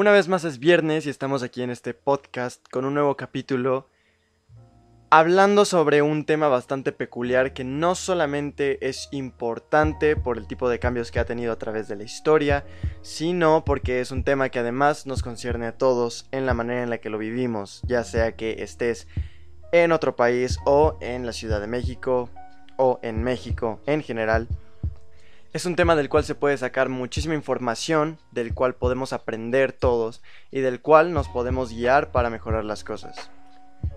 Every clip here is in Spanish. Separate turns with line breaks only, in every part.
Una vez más es viernes y estamos aquí en este podcast con un nuevo capítulo hablando sobre un tema bastante peculiar que no solamente es importante por el tipo de cambios que ha tenido a través de la historia, sino porque es un tema que además nos concierne a todos en la manera en la que lo vivimos, ya sea que estés en otro país o en la Ciudad de México o en México en general. Es un tema del cual se puede sacar muchísima información, del cual podemos aprender todos y del cual nos podemos guiar para mejorar las cosas.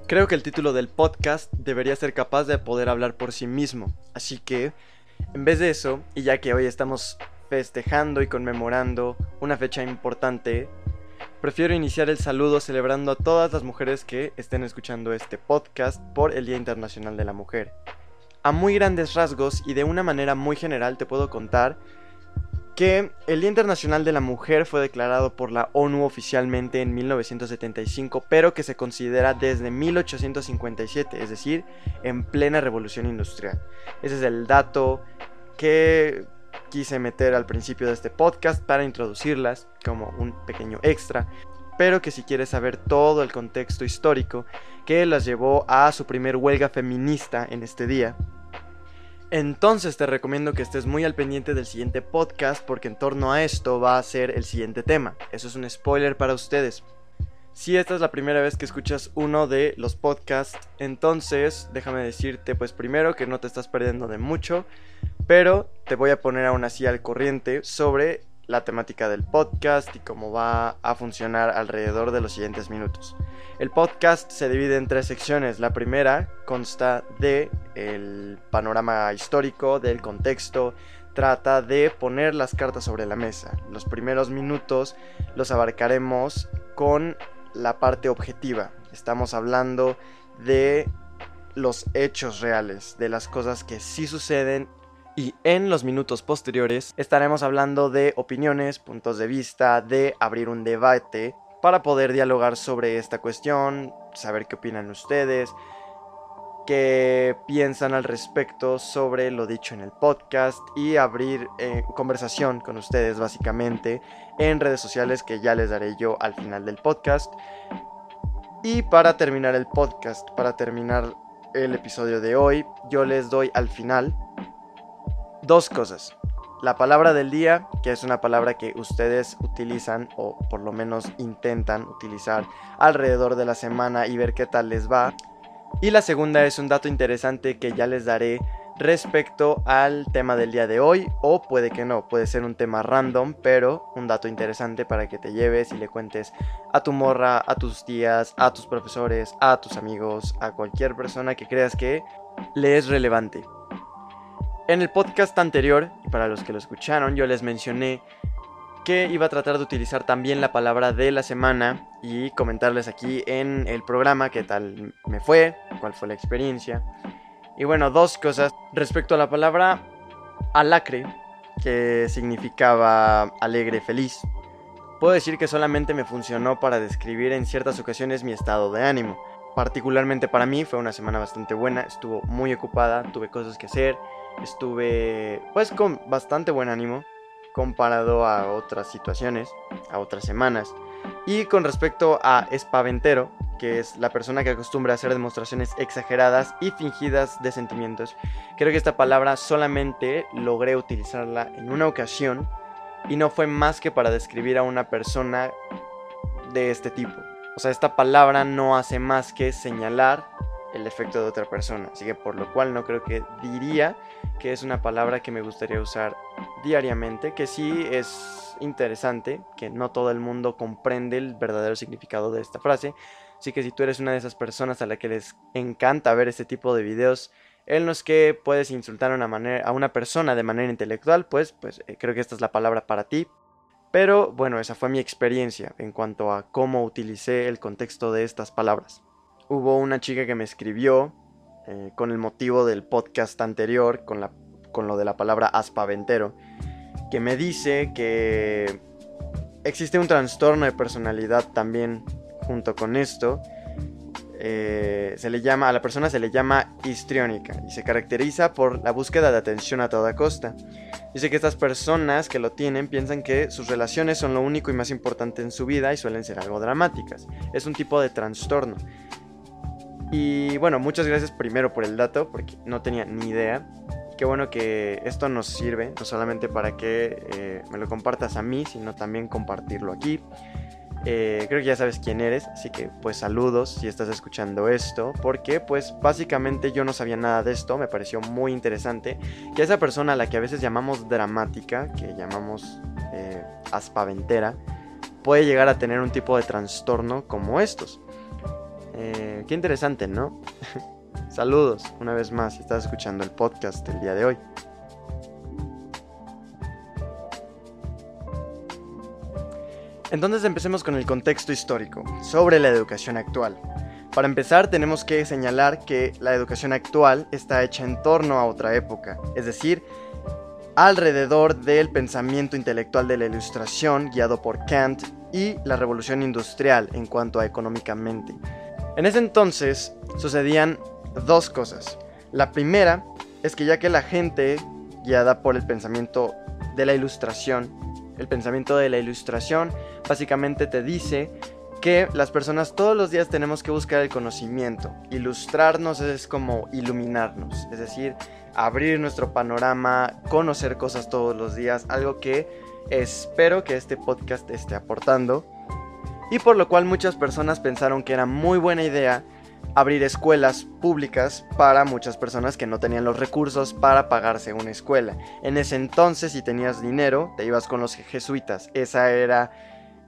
Creo que el título del podcast debería ser capaz de poder hablar por sí mismo, así que, en vez de eso, y ya que hoy estamos festejando y conmemorando una fecha importante, prefiero iniciar el saludo celebrando a todas las mujeres que estén escuchando este podcast por el Día Internacional de la Mujer. A muy grandes rasgos y de una manera muy general te puedo contar que el Día Internacional de la Mujer fue declarado por la ONU oficialmente en 1975, pero que se considera desde 1857, es decir, en plena revolución industrial. Ese es el dato que quise meter al principio de este podcast para introducirlas como un pequeño extra, pero que si quieres saber todo el contexto histórico que las llevó a su primer huelga feminista en este día, entonces te recomiendo que estés muy al pendiente del siguiente podcast porque en torno a esto va a ser el siguiente tema. Eso es un spoiler para ustedes. Si esta es la primera vez que escuchas uno de los podcasts, entonces déjame decirte pues primero que no te estás perdiendo de mucho, pero te voy a poner aún así al corriente sobre la temática del podcast y cómo va a funcionar alrededor de los siguientes minutos. El podcast se divide en tres secciones. La primera consta de el panorama histórico, del contexto, trata de poner las cartas sobre la mesa. Los primeros minutos los abarcaremos con la parte objetiva. Estamos hablando de los hechos reales, de las cosas que sí suceden y en los minutos posteriores estaremos hablando de opiniones, puntos de vista, de abrir un debate para poder dialogar sobre esta cuestión, saber qué opinan ustedes, qué piensan al respecto sobre lo dicho en el podcast y abrir eh, conversación con ustedes básicamente en redes sociales que ya les daré yo al final del podcast. Y para terminar el podcast, para terminar el episodio de hoy, yo les doy al final dos cosas. La palabra del día, que es una palabra que ustedes utilizan o por lo menos intentan utilizar alrededor de la semana y ver qué tal les va. Y la segunda es un dato interesante que ya les daré respecto al tema del día de hoy o puede que no, puede ser un tema random, pero un dato interesante para que te lleves y le cuentes a tu morra, a tus tías, a tus profesores, a tus amigos, a cualquier persona que creas que le es relevante. En el podcast anterior, para los que lo escucharon, yo les mencioné que iba a tratar de utilizar también la palabra de la semana y comentarles aquí en el programa qué tal me fue, cuál fue la experiencia. Y bueno, dos cosas respecto a la palabra alacre, que significaba alegre, feliz. Puedo decir que solamente me funcionó para describir en ciertas ocasiones mi estado de ánimo. Particularmente para mí fue una semana bastante buena, estuvo muy ocupada, tuve cosas que hacer, estuve pues con bastante buen ánimo comparado a otras situaciones, a otras semanas. Y con respecto a espaventero, que es la persona que acostumbra a hacer demostraciones exageradas y fingidas de sentimientos, creo que esta palabra solamente logré utilizarla en una ocasión y no fue más que para describir a una persona de este tipo. O sea, esta palabra no hace más que señalar el efecto de otra persona. Así que por lo cual no creo que diría que es una palabra que me gustaría usar diariamente, que sí es interesante, que no todo el mundo comprende el verdadero significado de esta frase. Así que si tú eres una de esas personas a la que les encanta ver este tipo de videos en los que puedes insultar a una, manera, a una persona de manera intelectual, pues, pues eh, creo que esta es la palabra para ti. Pero bueno, esa fue mi experiencia en cuanto a cómo utilicé el contexto de estas palabras hubo una chica que me escribió eh, con el motivo del podcast anterior, con, la, con lo de la palabra aspaventero, que me dice que existe un trastorno de personalidad también junto con esto. eh, se le llama, a la persona se le llama histriónica y se caracteriza por la búsqueda de atención a toda costa. Dice que estas personas que lo tienen piensan que sus relaciones son lo único y más importante en su vida y suelen ser algo dramáticas. Es un tipo de trastorno. Y bueno, muchas gracias primero por el dato, porque no tenía ni idea. Qué bueno que esto nos sirve, no solamente para que eh, me lo compartas a mí, sino también compartirlo aquí. Eh, creo que ya sabes quién eres, así que pues saludos si estás escuchando esto, porque pues básicamente yo no sabía nada de esto, me pareció muy interesante que esa persona a la que a veces llamamos dramática, que llamamos eh, aspaventera, puede llegar a tener un tipo de trastorno como estos. Eh, qué interesante, ¿no? Saludos una vez más estás escuchando el podcast del día de hoy. Entonces empecemos con el contexto histórico sobre la educación actual. Para empezar tenemos que señalar que la educación actual está hecha en torno a otra época, es decir, alrededor del pensamiento intelectual de la ilustración guiado por Kant y la revolución industrial en cuanto a económicamente. En ese entonces sucedían dos cosas. La primera es que ya que la gente, guiada por el pensamiento de la ilustración, el pensamiento de la ilustración básicamente te dice que las personas todos los días tenemos que buscar el conocimiento. Ilustrarnos es como iluminarnos, es decir, abrir nuestro panorama, conocer cosas todos los días, algo que espero que este podcast esté aportando y por lo cual muchas personas pensaron que era muy buena idea abrir escuelas públicas para muchas personas que no tenían los recursos para pagarse una escuela. En ese entonces, si tenías dinero, te ibas con los jesuitas. Esa era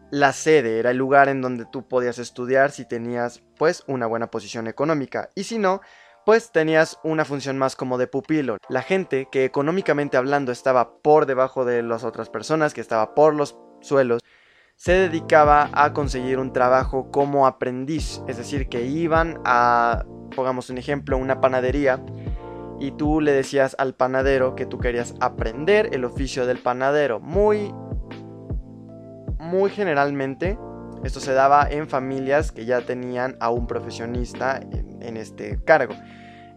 la sede, era el lugar en donde tú podías estudiar si tenías pues una buena posición económica. Y si no, pues tenías una función más como de pupilo. La gente que económicamente hablando estaba por debajo de las otras personas, que estaba por los suelos, se dedicaba a conseguir un trabajo como aprendiz, es decir, que iban a, pongamos un ejemplo, una panadería y tú le decías al panadero que tú querías aprender el oficio del panadero. Muy, muy generalmente esto se daba en familias que ya tenían a un profesionista en, en este cargo.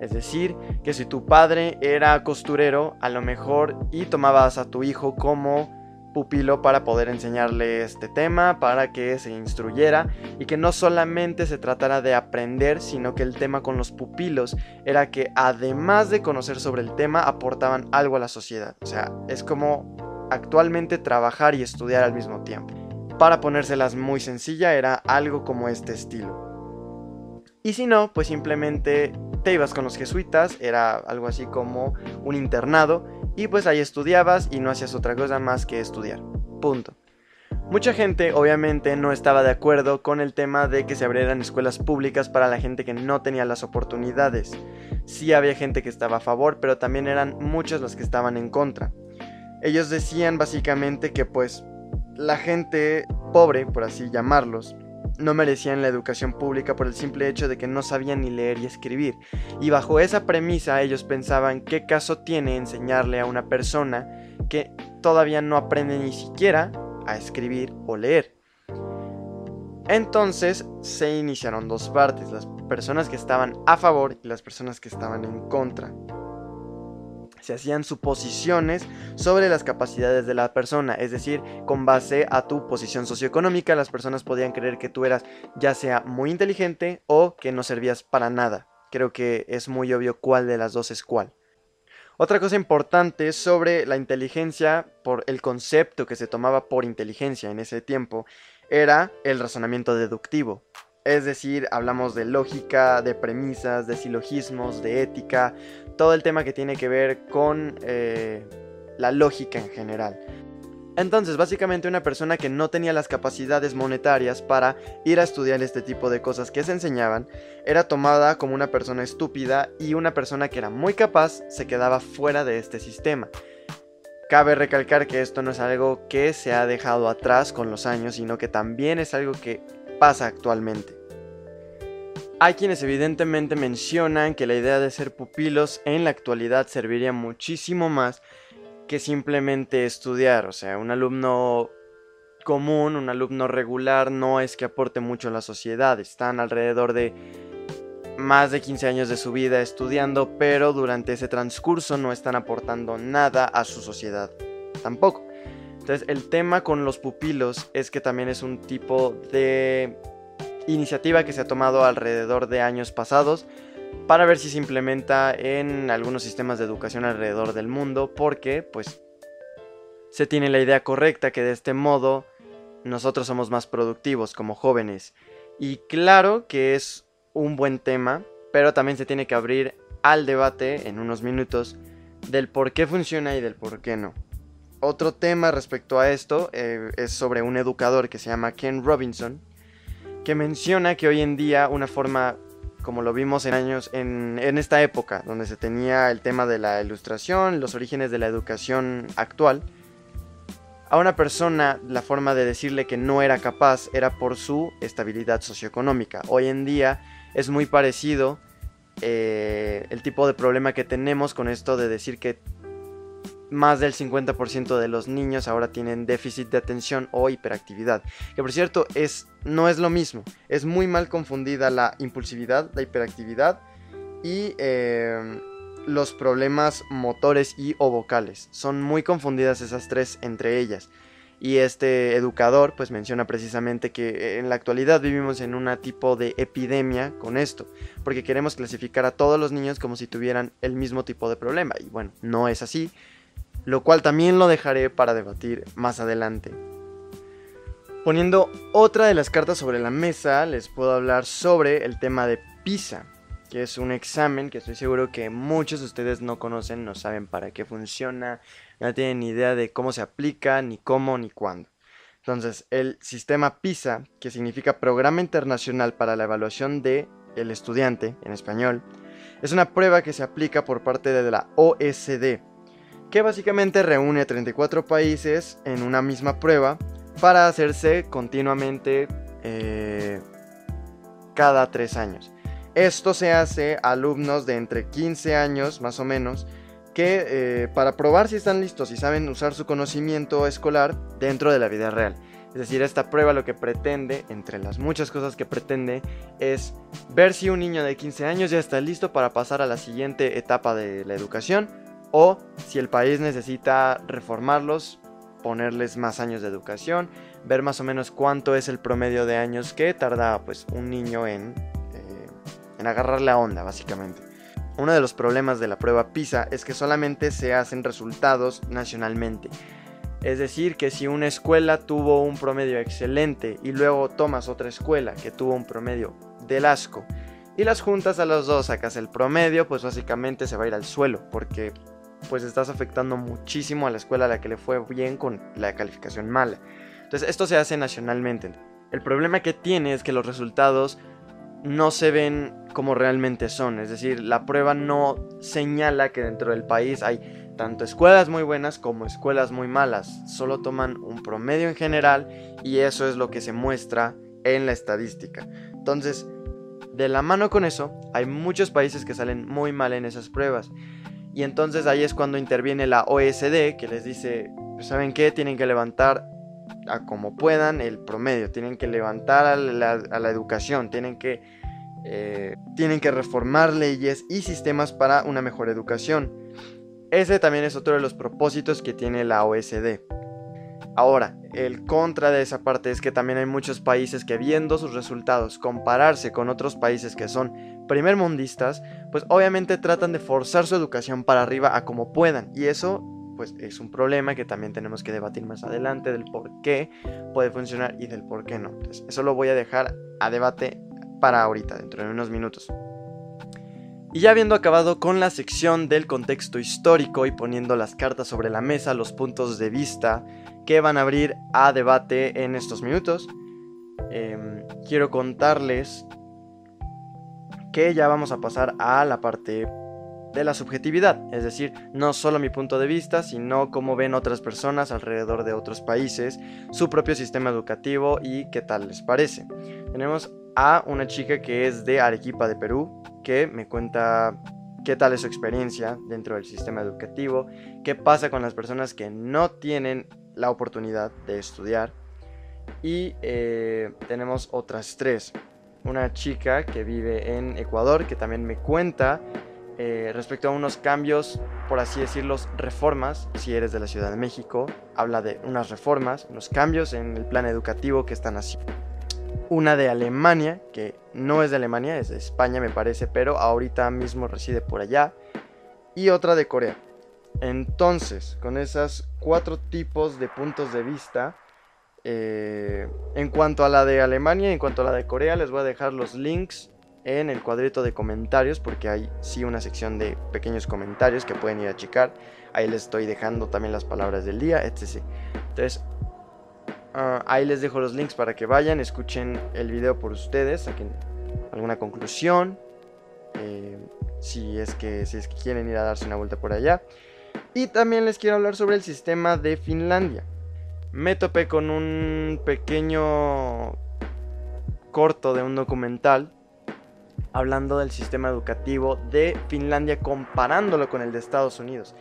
Es decir, que si tu padre era costurero, a lo mejor y tomabas a tu hijo como pupilo para poder enseñarle este tema, para que se instruyera y que no solamente se tratara de aprender, sino que el tema con los pupilos era que además de conocer sobre el tema, aportaban algo a la sociedad. O sea, es como actualmente trabajar y estudiar al mismo tiempo. Para ponérselas muy sencilla, era algo como este estilo. Y si no, pues simplemente te ibas con los jesuitas, era algo así como un internado, y pues ahí estudiabas y no hacías otra cosa más que estudiar. Punto. Mucha gente obviamente no estaba de acuerdo con el tema de que se abrieran escuelas públicas para la gente que no tenía las oportunidades. Sí había gente que estaba a favor, pero también eran muchos los que estaban en contra. Ellos decían básicamente que pues la gente pobre, por así llamarlos, no merecían la educación pública por el simple hecho de que no sabían ni leer y escribir. Y bajo esa premisa ellos pensaban qué caso tiene enseñarle a una persona que todavía no aprende ni siquiera a escribir o leer. Entonces se iniciaron dos partes, las personas que estaban a favor y las personas que estaban en contra se hacían suposiciones sobre las capacidades de la persona, es decir, con base a tu posición socioeconómica, las personas podían creer que tú eras ya sea muy inteligente o que no servías para nada. Creo que es muy obvio cuál de las dos es cuál. Otra cosa importante sobre la inteligencia, por el concepto que se tomaba por inteligencia en ese tiempo, era el razonamiento deductivo. Es decir, hablamos de lógica, de premisas, de silogismos, de ética, todo el tema que tiene que ver con eh, la lógica en general. Entonces, básicamente una persona que no tenía las capacidades monetarias para ir a estudiar este tipo de cosas que se enseñaban, era tomada como una persona estúpida y una persona que era muy capaz se quedaba fuera de este sistema. Cabe recalcar que esto no es algo que se ha dejado atrás con los años, sino que también es algo que pasa actualmente. Hay quienes evidentemente mencionan que la idea de ser pupilos en la actualidad serviría muchísimo más que simplemente estudiar. O sea, un alumno común, un alumno regular, no es que aporte mucho a la sociedad. Están alrededor de más de 15 años de su vida estudiando, pero durante ese transcurso no están aportando nada a su sociedad tampoco. Entonces el tema con los pupilos es que también es un tipo de iniciativa que se ha tomado alrededor de años pasados para ver si se implementa en algunos sistemas de educación alrededor del mundo, porque pues se tiene la idea correcta que de este modo nosotros somos más productivos como jóvenes. Y claro que es un buen tema, pero también se tiene que abrir al debate en unos minutos del por qué funciona y del por qué no. Otro tema respecto a esto eh, es sobre un educador que se llama Ken Robinson, que menciona que hoy en día una forma, como lo vimos en años, en, en esta época, donde se tenía el tema de la ilustración, los orígenes de la educación actual, a una persona la forma de decirle que no era capaz era por su estabilidad socioeconómica. Hoy en día es muy parecido eh, el tipo de problema que tenemos con esto de decir que más del 50% de los niños ahora tienen déficit de atención o hiperactividad. Que por cierto, es, no es lo mismo. Es muy mal confundida la impulsividad, la hiperactividad y eh, los problemas motores y o vocales. Son muy confundidas esas tres entre ellas. Y este educador pues menciona precisamente que en la actualidad vivimos en un tipo de epidemia con esto, porque queremos clasificar a todos los niños como si tuvieran el mismo tipo de problema. Y bueno, no es así, lo cual también lo dejaré para debatir más adelante. Poniendo otra de las cartas sobre la mesa, les puedo hablar sobre el tema de PISA que es un examen que estoy seguro que muchos de ustedes no conocen, no saben para qué funciona, no tienen ni idea de cómo se aplica, ni cómo, ni cuándo. Entonces, el sistema PISA, que significa Programa Internacional para la Evaluación de el Estudiante en español, es una prueba que se aplica por parte de la OSD, que básicamente reúne a 34 países en una misma prueba para hacerse continuamente eh, cada tres años. Esto se hace a alumnos de entre 15 años más o menos que eh, para probar si están listos y saben usar su conocimiento escolar dentro de la vida real. Es decir, esta prueba lo que pretende, entre las muchas cosas que pretende, es ver si un niño de 15 años ya está listo para pasar a la siguiente etapa de la educación o si el país necesita reformarlos, ponerles más años de educación, ver más o menos cuánto es el promedio de años que tarda pues un niño en en agarrar la onda, básicamente. Uno de los problemas de la prueba PISA es que solamente se hacen resultados nacionalmente. Es decir, que si una escuela tuvo un promedio excelente y luego tomas otra escuela que tuvo un promedio del asco y las juntas a los dos, sacas el promedio, pues básicamente se va a ir al suelo porque pues estás afectando muchísimo a la escuela a la que le fue bien con la calificación mala. Entonces esto se hace nacionalmente. El problema que tiene es que los resultados no se ven como realmente son. Es decir, la prueba no señala que dentro del país hay tanto escuelas muy buenas como escuelas muy malas. Solo toman un promedio en general y eso es lo que se muestra en la estadística. Entonces, de la mano con eso, hay muchos países que salen muy mal en esas pruebas. Y entonces ahí es cuando interviene la OSD que les dice, ¿saben qué? Tienen que levantar a como puedan el promedio, tienen que levantar a la, educación, tienen que, eh, tienen que reformar leyes y sistemas para una mejor educación. Ese también es otro de los propósitos que tiene la OSD. Ahora, el contra de esa parte es que también hay muchos países que viendo sus resultados compararse con otros países que son primermundistas, pues obviamente tratan de forzar su educación para arriba a como puedan y eso pues es un problema que también tenemos que debatir más adelante del por qué puede funcionar y del por qué no. Eso lo voy a dejar a debate para ahorita, dentro de unos minutos. Y ya habiendo acabado con la sección del contexto histórico y poniendo las cartas sobre la mesa, los puntos de vista que van a abrir a debate en estos minutos, em, quiero contarles que ya vamos a pasar a la parte de la subjetividad, es decir, no solo mi punto de vista, sino cómo ven otras personas alrededor de otros países, su propio sistema educativo y qué tal les parece. Tenemos a una chica que es de Arequipa de Perú, me cuenta qué tal es su experiencia dentro del sistema educativo, qué pasa con las personas que no tienen la oportunidad de estudiar. Y eh, tenemos otras tres una chica que vive en Ecuador que también me cuenta eh, respecto a unos cambios, por así decirlo, reformas, si eres de la Ciudad de México, habla de unas reformas, unos cambios en el plan educativo que están haciendo. Una de Alemania, que no es de Alemania, es de España me parece, pero ahorita mismo reside por allá. Y otra de Corea. Entonces, con esos cuatro tipos de puntos de vista, eh, en cuanto a la de Alemania y en cuanto a la de Corea, les voy a dejar los links en el cuadrito de comentarios porque hay sí una sección de pequeños comentarios que pueden ir a checar. Ahí les estoy dejando también las palabras del día, etc. Entonces, ah, ahí les dejo los links para que vayan, escuchen el video por ustedes, saquen alguna conclusión. Eh, si, es que, si es que quieren ir a darse una vuelta por allá. Y también les quiero hablar sobre el sistema de Finlandia. Me topé con un pequeño corto de un documental hablando del sistema educativo de Finlandia comparándolo con el de Estados Unidos.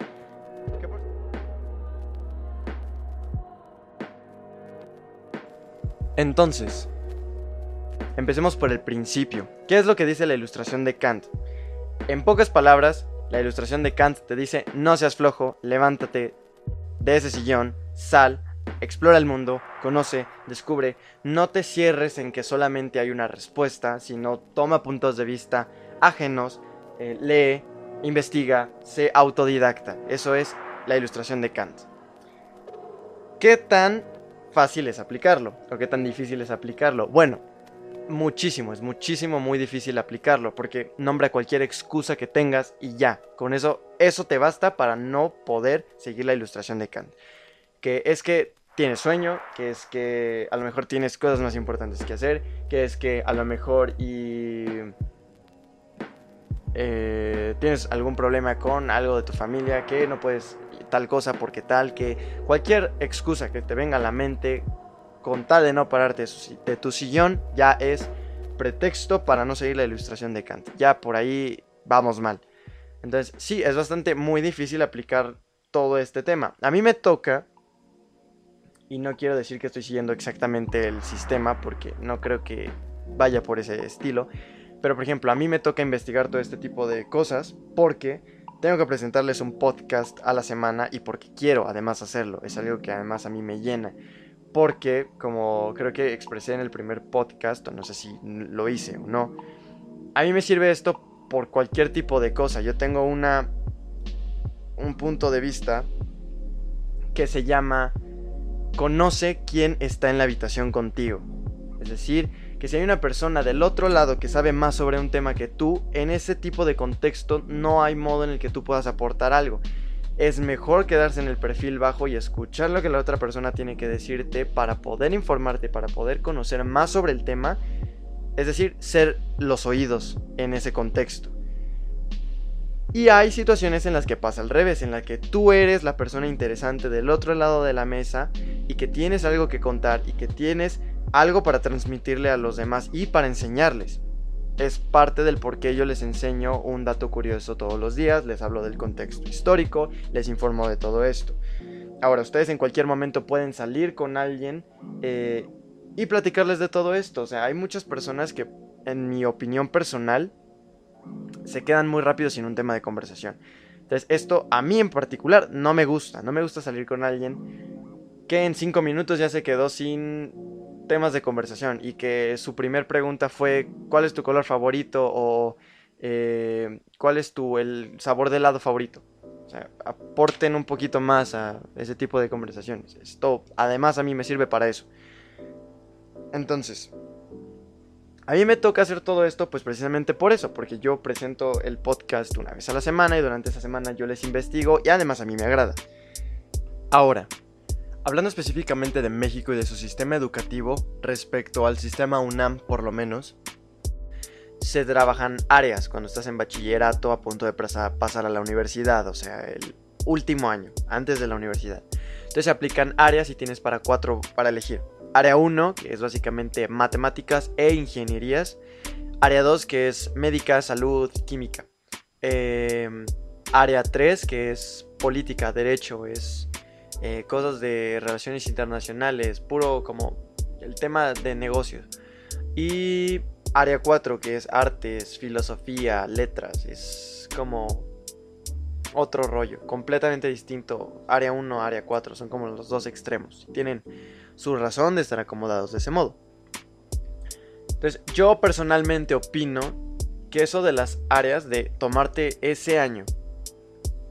Entonces, empecemos por el principio. ¿Qué es lo que dice la ilustración de Kant? En pocas palabras, la ilustración de Kant te dice, no seas flojo, levántate de ese sillón, sal, Explora el mundo, conoce, descubre, no te cierres en que solamente hay una respuesta, sino toma puntos de vista ajenos, eh, lee, investiga, sé autodidacta. Eso es la ilustración de Kant. ¿Qué tan fácil es aplicarlo? ¿O qué tan difícil es aplicarlo? Bueno, muchísimo, es muchísimo, muy difícil aplicarlo, porque nombra cualquier excusa que tengas y ya, con eso, eso te basta para no poder seguir la ilustración de Kant. Que es que tienes sueño, que es que a lo mejor tienes cosas más importantes que hacer, que es que a lo mejor eh, tienes algún problema con algo de tu familia, que no puedes tal cosa porque tal, que cualquier excusa que te venga a la mente con tal de no pararte de tu sillón ya es pretexto para no seguir la ilustración de Kant. Ya por ahí vamos mal. Entonces sí, es bastante muy difícil aplicar todo este tema. A mí me toca y no quiero decir que estoy siguiendo exactamente el sistema porque no creo que vaya por ese estilo. Pero por ejemplo, a mí me toca investigar todo este tipo de cosas porque tengo que presentarles un podcast a la semana y porque quiero además hacerlo. Es algo que además a mí me llena. Porque, como creo que expresé en el primer podcast, o no sé si lo hice o no, a mí me sirve esto por cualquier tipo de cosa. Yo tengo una un punto de vista que se llama conoce quién está en la habitación contigo. Es decir, que si hay una persona del otro lado que sabe más sobre un tema que tú, en ese tipo de contexto no hay modo en el que tú puedas aportar algo. Es mejor quedarse en el perfil bajo y escuchar lo que la otra persona tiene que decirte para poder informarte, para poder conocer más sobre el tema. Es decir, ser los oídos en ese contexto. Y hay situaciones en las que pasa al revés, en las que tú eres la persona interesante del otro lado de la mesa y que tienes algo que contar y que tienes algo para transmitirle a los demás y para enseñarles. Es parte del por qué yo les enseño un dato curioso todos los días, les hablo del contexto histórico, les informo de todo esto. Ahora, ustedes en cualquier momento pueden salir con alguien eh, y platicarles de todo esto. O sea, hay muchas personas que, en mi opinión personal, se quedan muy rápido sin un tema de conversación. Entonces, esto a mí en particular no me gusta. No me gusta salir con alguien que en cinco minutos ya se quedó sin temas de conversación y que su primer pregunta fue ¿cuál es tu color favorito? o eh, ¿cuál es tu el sabor de helado favorito? O sea, aporten un poquito más a ese tipo de conversaciones. Esto además a mí me sirve para eso. Entonces, a mí me toca hacer todo esto pues precisamente por eso, porque yo presento el podcast una vez a la semana y durante esa semana yo les investigo y además a mí me agrada. Ahora, hablando específicamente de México y de su sistema educativo respecto al sistema UNAM por lo menos, se trabajan áreas cuando estás en bachillerato a punto de pasar a la universidad, o sea, el último año, antes de la universidad. Entonces se aplican áreas y tienes para cuatro para elegir. Área 1, que es básicamente matemáticas e ingenierías. Área 2, que es médica, salud, química. Em, área 3, que es política, derecho, es eh, cosas de relaciones internacionales, puro como el tema de negocios. Y área 4, que es artes, filosofía, letras, es como otro rollo, completamente distinto. Área 1, área 4, son como los dos extremos. Tienen su razón de estar acomodados de ese modo. Entonces, yo personalmente opino que eso de las áreas, de tomarte ese año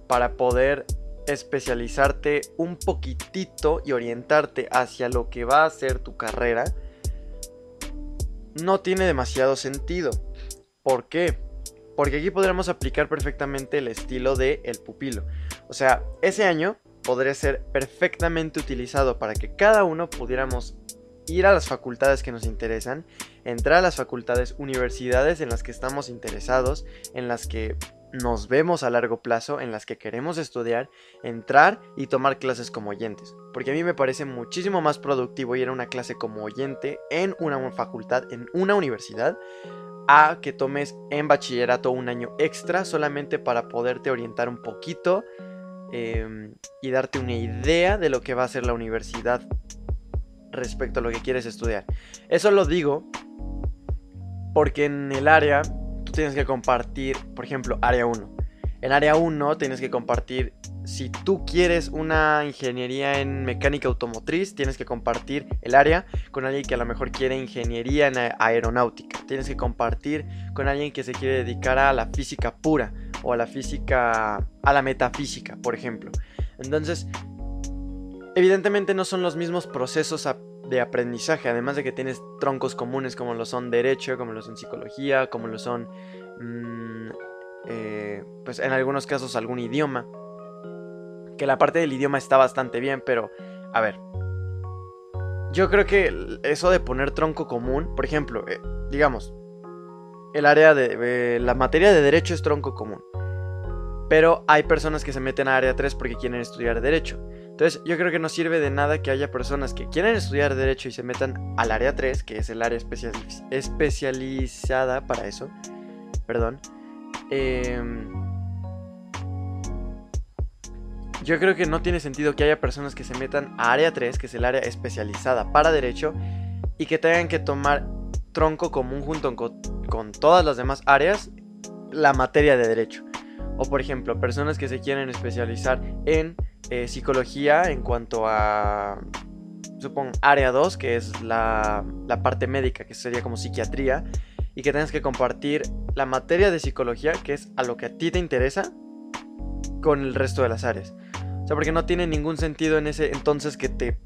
para poder especializarte un poquitito y orientarte hacia lo que va a ser tu carrera, no tiene demasiado sentido. ¿Por qué? Porque aquí podremos aplicar perfectamente el estilo de el pupilo. O sea, ese año podría ser perfectamente utilizado para que cada uno pudiéramos ir a las facultades que nos interesan, entrar a las facultades, universidades en las que estamos interesados, en las que nos vemos a largo plazo, en las que queremos estudiar, entrar y tomar clases como oyentes. Porque a mí me parece muchísimo más productivo ir a una clase como oyente en una facultad, en una universidad, a que tomes en bachillerato un año extra solamente para poderte orientar un poquito em, y darte una idea de lo que va a ser la universidad respecto a lo que quieres estudiar. Eso lo digo porque en el área tienes que compartir, por ejemplo, área 1. En área 1 tienes que compartir, si tú quieres una ingeniería en mecánica automotriz, tienes que compartir el área con alguien que a lo mejor quiere ingeniería en aeronáutica. Tienes que compartir con alguien que se quiere dedicar a la física pura o a la física, a la metafísica, por ejemplo. Entonces, evidentemente no son los mismos procesos de aprendizaje, además de que tienes troncos comunes como lo son derecho, como lo son psicología, como lo son, mm, eh, pues en algunos casos algún idioma. Que la parte del idioma está bastante bien, pero a ver. Yo creo que eso de poner tronco común, por ejemplo, eh, digamos, el área de... la materia de derecho es tronco común. Pero hay personas que se meten a área 3 porque quieren estudiar derecho. Entonces yo creo que no sirve de nada que haya personas que quieren estudiar derecho y se metan al área 3, que es el área especializada para eso. Perdón. Em, yo creo que no tiene sentido que haya personas que se metan a área 3, que es el área especializada para derecho, y que tengan que tomar tronco común junto con, con todas las demás áreas la materia de derecho. O por ejemplo, personas que se quieren especializar en eh, psicología en cuanto a, supongo, área 2, que es la, la, parte médica, que sería como psiquiatría, y que tengas que compartir la materia de psicología, que es a lo que a ti te interesa, con el resto de las áreas. O sea, porque no tiene ningún sentido en ese entonces que te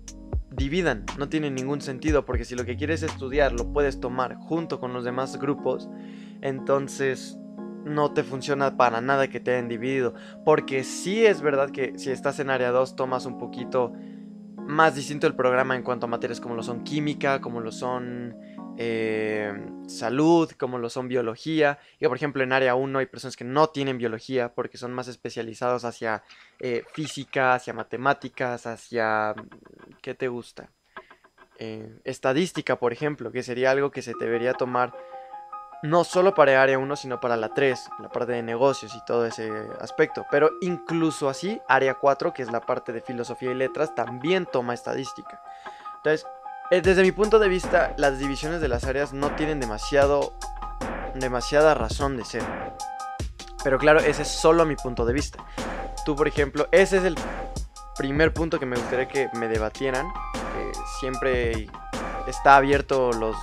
dividan, no tiene ningún sentido, porque si lo que quieres estudiar lo puedes tomar junto con los demás grupos, entonces no te funciona para nada que te hayan dividido. Porque sí es verdad que si estás en área 2 tomas un poquito más distinto el programa en cuanto a materias como lo son química, como lo son eh, salud, como lo son biología. Y por ejemplo en área 1 hay personas que no tienen biología porque son más especializados hacia eh, física, hacia matemáticas, hacia... ¿Qué te gusta? Eh, estadística, por ejemplo, que sería algo que se debería tomar no solo para área 1, sino para la 3, la parte de negocios y todo ese aspecto. Pero incluso así, área 4, que es la parte de filosofía y letras, también toma estadística. Entonces, eh, desde mi punto de vista, las divisiones de las áreas no tienen demasiado, demasiada razón de ser. Pero claro, ese es solo mi punto de vista. Tú, por ejemplo, ese es el primer punto que me gustaría que me debatieran. siempre está abierto los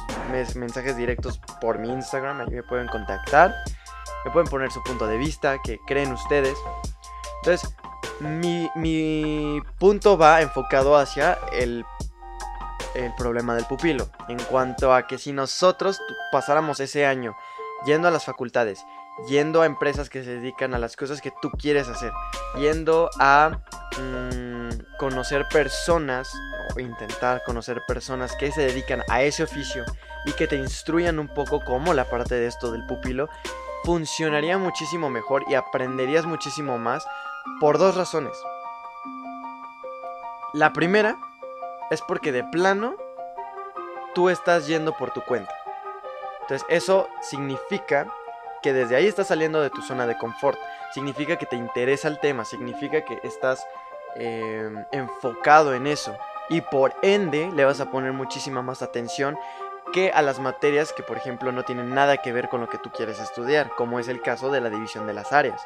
mensajes directos por mi Instagram, ahí me pueden contactar, me pueden poner su punto de vista, que creen ustedes. Entonces, mi, mi punto va enfocado hacia el, el problema del pupilo, en cuanto a que si nosotros pasáramos ese año yendo a las facultades, yendo a empresas que se dedican a las cosas que tú quieres hacer, yendo a mm, conocer personas o intentar conocer personas que se dedican a ese oficio y que te instruyan un poco cómo la parte de esto del pupilo, funcionaría muchísimo mejor y aprenderías muchísimo más por dos razones. La primera es porque de plano tú estás yendo por tu cuenta. Entonces eso significa que desde ahí estás saliendo de tu zona de confort. Significa que te interesa el tema, significa que estás em, enfocado en eso. Y por ende le vas a poner muchísima más atención que a las materias que por ejemplo no tienen nada que ver con lo que tú quieres estudiar, como es el caso de la división de las áreas.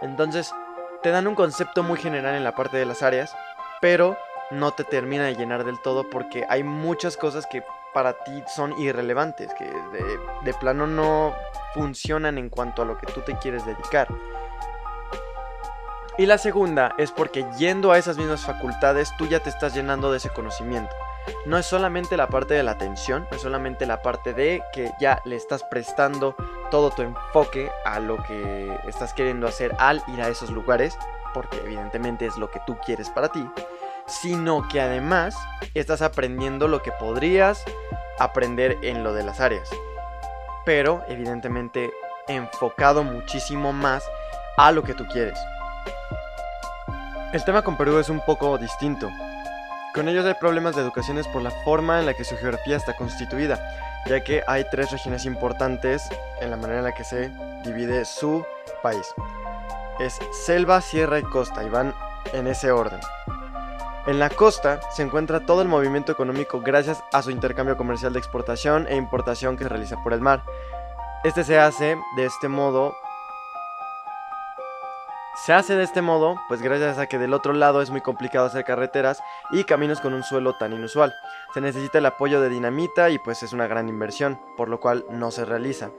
Entonces, te dan un concepto muy general en la parte de las áreas, pero no te termina de llenar del todo porque hay muchas cosas que para ti son irrelevantes, que de, plano no funcionan en cuanto a lo que tú te quieres dedicar. Y la segunda es porque yendo a esas mismas facultades tú ya te estás llenando de ese conocimiento. No es solamente la parte de la atención, no es solamente la parte de que ya le estás prestando todo tu enfoque a lo que estás queriendo hacer al ir a esos lugares, porque evidentemente es lo que tú quieres para ti, sino que además estás aprendiendo lo que podrías aprender en lo de las áreas. Pero evidentemente enfocado muchísimo más a lo que tú quieres. El tema con Perú es un poco distinto. Con ellos hay problemas de educación por la forma en la que su geografía está constituida, ya que hay tres regiones importantes en la manera en la que se divide su país. Es selva, sierra y costa, y van en ese orden. En la costa se encuentra todo el movimiento económico gracias a su intercambio comercial de exportación e importación que se realiza por el mar. Este se hace de este modo se hace de este modo, pues gracias a que del otro lado es muy complicado hacer carreteras y caminos con un suelo tan inusual. Se necesita el apoyo de dinamita y pues es una gran inversión, por lo cual no se realiza.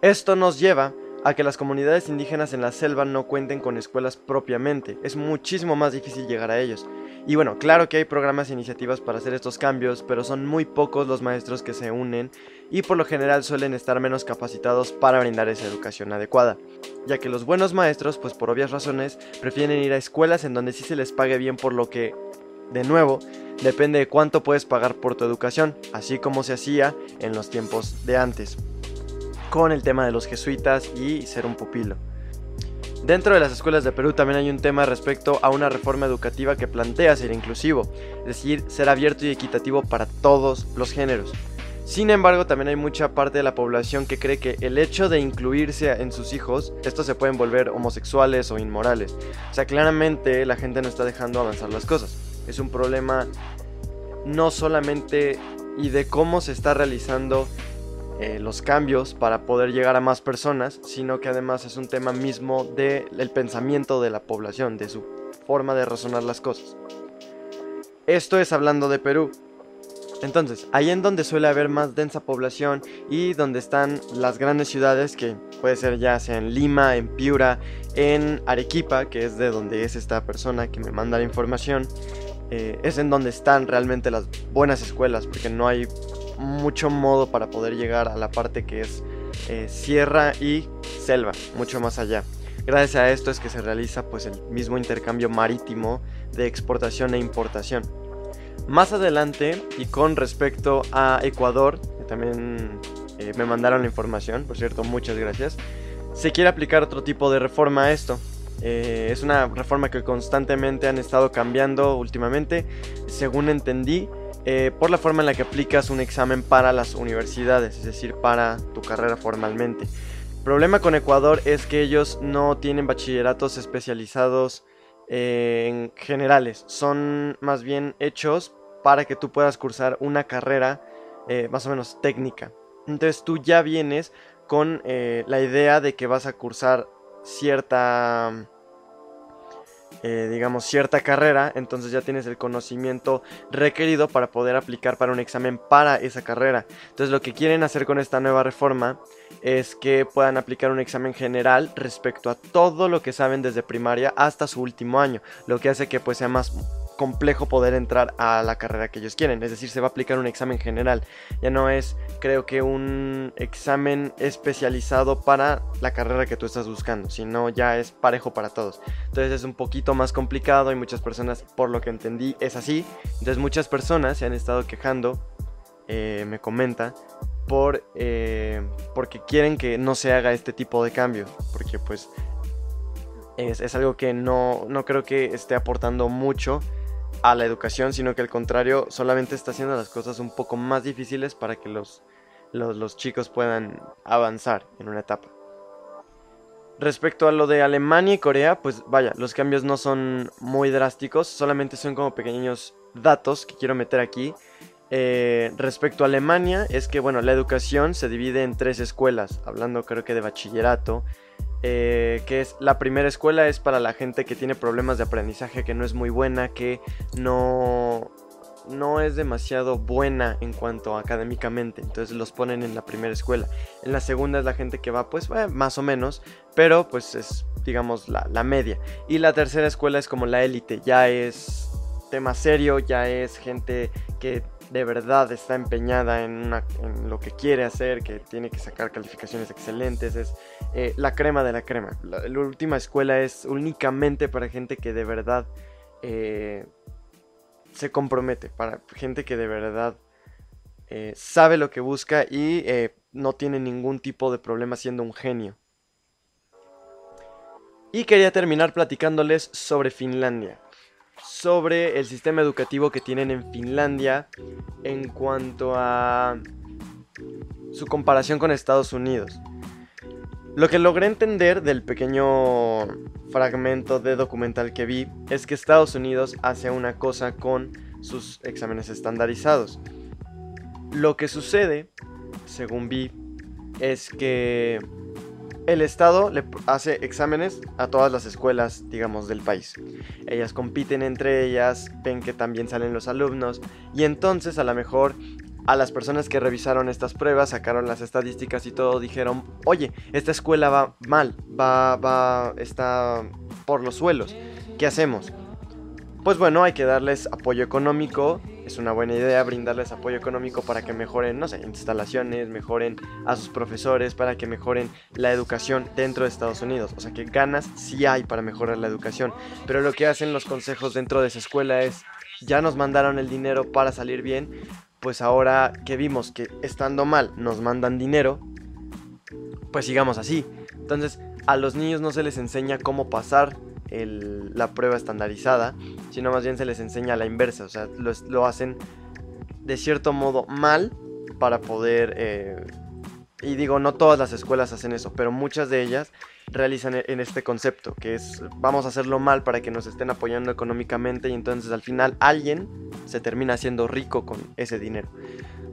Esto nos lleva a que las comunidades indígenas en la selva no cuenten con escuelas propiamente. Es muchísimo más difícil llegar a ellos. Y bueno, claro que hay programas e iniciativas para hacer estos cambios, pero son muy pocos los maestros que se unen y por lo general suelen estar menos capacitados para brindar esa educación adecuada, ya que los buenos maestros, pues por obvias razones, prefieren ir a escuelas en donde sí se les pague bien por lo que, de nuevo, depende de cuánto puedes pagar por tu educación, así como se hacía en los tiempos de antes con el tema de los jesuitas y ser un pupilo. Dentro de las escuelas de Perú también hay un tema respecto a una reforma educativa que plantea ser inclusivo, es decir, ser abierto y equitativo para todos los géneros. Sin embargo, también hay mucha parte de la población que cree que el hecho de incluirse en sus hijos, estos se pueden volver homosexuales o inmorales. O sea, claramente la gente no está dejando avanzar las cosas. Es un problema no solamente y de cómo se está realizando eh, los cambios para poder llegar a más personas, sino que además es un tema mismo del pensamiento de la población, de su forma de razonar las cosas. Esto es hablando de Perú. Entonces, ahí en donde suele haber más densa población y donde están las grandes ciudades, que puede ser ya sea en Lima, en Piura, en Arequipa, que es de donde es esta persona que me manda la información, eh, es en donde están realmente las buenas escuelas, porque no hay mucho modo para poder llegar a la parte que es eh, sierra y selva, mucho más allá. Gracias a esto es que se realiza pues el mismo intercambio marítimo de exportación e importación. Más adelante y con respecto a Ecuador, también eh, me mandaron la información, por cierto, muchas gracias, se quiere aplicar otro tipo de reforma a esto. Eh, es una reforma que constantemente han estado cambiando últimamente. Según entendí, eh, por la forma en la que aplicas un examen para las universidades, es decir, para tu carrera formalmente. El problema con Ecuador es que ellos no tienen bachilleratos especializados eh, en generales, son más bien hechos para que tú puedas cursar una carrera eh, más o menos técnica. Entonces tú ya vienes con la idea de que vas a cursar cierta eh, digamos, cierta carrera, entonces ya tienes el conocimiento requerido para poder aplicar para un examen para esa carrera. Entonces lo que quieren hacer con esta nueva reforma es que puedan aplicar un examen general respecto a todo lo que saben desde primaria hasta su último año, lo que hace que pues sea más complejo poder entrar a la carrera que ellos quieren. Es decir, se va a aplicar un examen general. Ya no es, creo que, un examen especializado para la carrera que tú estás buscando, sino ya es parejo para todos. Entonces es un poquito más complicado y muchas personas, por lo que entendí, es así. Entonces muchas personas se han estado quejando, eh, me comenta, por, eh, porque quieren que no se haga este tipo de cambio. Porque pues es, es, algo que no, no creo que esté aportando mucho a la educación, sino que al contrario solamente está haciendo las cosas un poco más difíciles para que los, los, chicos puedan avanzar en una etapa. Respecto a lo de Alemania y Corea, pues vaya, los cambios no son muy drásticos, solamente son como pequeños datos que quiero meter aquí. Eh, respecto a Alemania, es que bueno, la educación se divide en tres escuelas, hablando creo que de bachillerato, eh, que es la primera escuela es para la gente que tiene problemas de aprendizaje, que no es muy buena, que no, no es demasiado buena en cuanto académicamente, entonces los ponen en la primera escuela. En la segunda es la gente que va pues eh, más o menos, pero pues es digamos la, la media. Y la tercera escuela es como la élite, ya es tema serio, ya es gente que de verdad está empeñada en, lo que quiere hacer, que tiene que sacar calificaciones excelentes, es eh, la crema de la crema. La, última escuela es únicamente para gente que de verdad eh, se compromete, para gente que de verdad eh, sabe lo que busca y no tiene ningún tipo de problema siendo un genio. Y quería terminar platicándoles sobre Finlandia sobre el sistema educativo que tienen en Finlandia en cuanto a su comparación con Estados Unidos. Lo que logré entender del pequeño fragmento de documental que vi es que Estados Unidos hace una cosa con sus exámenes estandarizados. Lo que sucede, según vi, es que el Estado le hace exámenes a todas las escuelas, digamos, del país. Ellas compiten entre ellas, ven que también salen los alumnos y entonces a lo mejor a las personas que revisaron estas pruebas, sacaron las estadísticas y todo, dijeron, oye, esta escuela va mal, va, va, está por los suelos, ¿qué hacemos? pues bueno, hay que darles apoyo económico. Es una buena idea brindarles apoyo económico para que mejoren, no sé, instalaciones, mejoren a sus profesores, para que mejoren la educación dentro de Estados Unidos. O sea que ganas sí hay para mejorar la educación. Pero lo que hacen los consejos dentro de esa escuela es, ya nos mandaron el dinero para salir bien, pues ahora que vimos que estando mal nos mandan dinero, pues sigamos así. Entonces a los niños no se les enseña cómo pasar la prueba estandarizada, sino más bien se les enseña la inversa, o sea, lo, hacen de cierto modo mal para poder... Eh, y digo, no todas las escuelas hacen eso, pero muchas de ellas realizan e, en este concepto, que es vamos a hacerlo mal para que nos estén apoyando económicamente y entonces al final alguien se termina haciendo rico con ese dinero.